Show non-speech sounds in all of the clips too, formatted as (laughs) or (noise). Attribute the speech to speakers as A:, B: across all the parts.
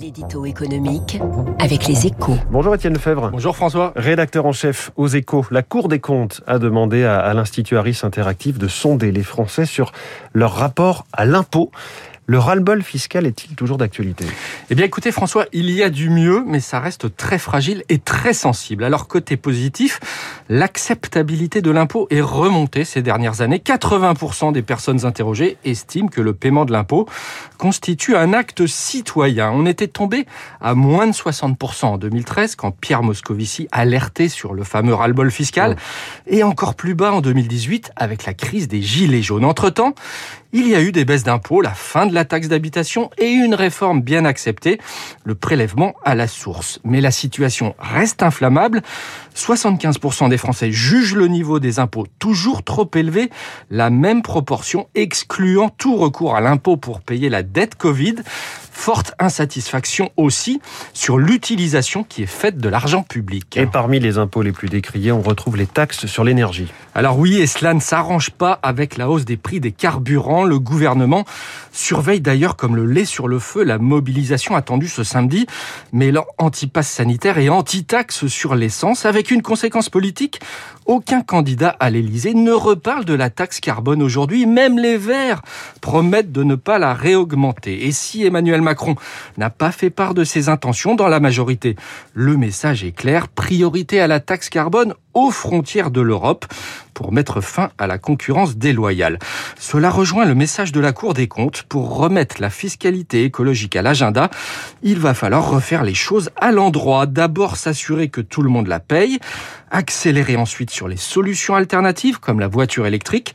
A: L'édito économique avec les échos.
B: Bonjour Étienne Lefebvre.
C: Bonjour François.
B: Rédacteur en chef aux échos, la Cour des comptes a demandé à, à l'Institut Harris Interactif de sonder les Français sur leur rapport à l'impôt. Le ras-le-bol fiscal est-il toujours d'actualité?
C: Eh bien écoutez François, il y a du mieux, mais ça reste très fragile et très sensible. Alors côté positif, l'acceptabilité de l'impôt est remontée ces dernières années. 80% des personnes interrogées estiment que le paiement de l'impôt constitue un acte citoyen. On était tombé à moins de 60% en 2013 quand Pierre Moscovici alertait sur le fameux ras-le-bol fiscal et encore plus bas en 2018 avec la crise des gilets jaunes. Entre-temps, il y a eu des baisses d'impôts, la fin de la taxe d'habitation et une réforme bien acceptée, le prélèvement à la source. Mais la situation reste inflammable. 75% des Français jugent le niveau des impôts toujours trop élevé, la même proportion excluant tout recours à l'impôt pour payer la dette Covid. Forte insatisfaction aussi sur l'utilisation qui est faite de l'argent public.
B: Et parmi les impôts les plus décriés, on retrouve les taxes sur l'énergie.
C: Alors oui, et cela ne s'arrange pas avec la hausse des prix des carburants. Le gouvernement surveille d'ailleurs comme le lait sur le feu la mobilisation attendue ce samedi, mêlant anti-pass sanitaire et anti-taxe sur l'essence, avec une conséquence politique. Aucun candidat à l'Élysée ne reparle de la taxe carbone aujourd'hui. Même les Verts promettent de ne pas la réaugmenter. Et si Emmanuel Macron n'a pas fait part de ses intentions dans la majorité, le message est clair. Priorité à la taxe carbone aux frontières de l'Europe pour mettre fin à la concurrence déloyale. Cela rejoint le message de la Cour des comptes pour remettre la fiscalité écologique à l'agenda. Il va falloir refaire les choses à l'endroit. D'abord s'assurer que tout le monde la paye, accélérer ensuite sur les solutions alternatives comme la voiture électrique,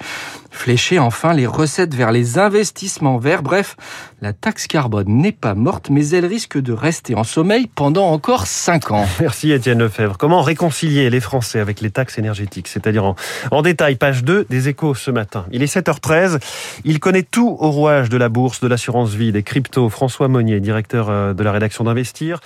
C: flécher enfin les recettes vers les investissements verts. Bref, la taxe carbone n'est pas morte, mais elle risque de rester en sommeil pendant encore 5 ans. (laughs)
B: Merci Étienne Lefebvre. Comment réconcilier les Français avec les taxes énergétiques? C'est-à-dire en, détail, page 2 des échos ce matin. Il est 7h13. Il connaît tout au rouage de la bourse, de l'assurance vie, des cryptos. François Monnier, directeur de la rédaction d'Investir.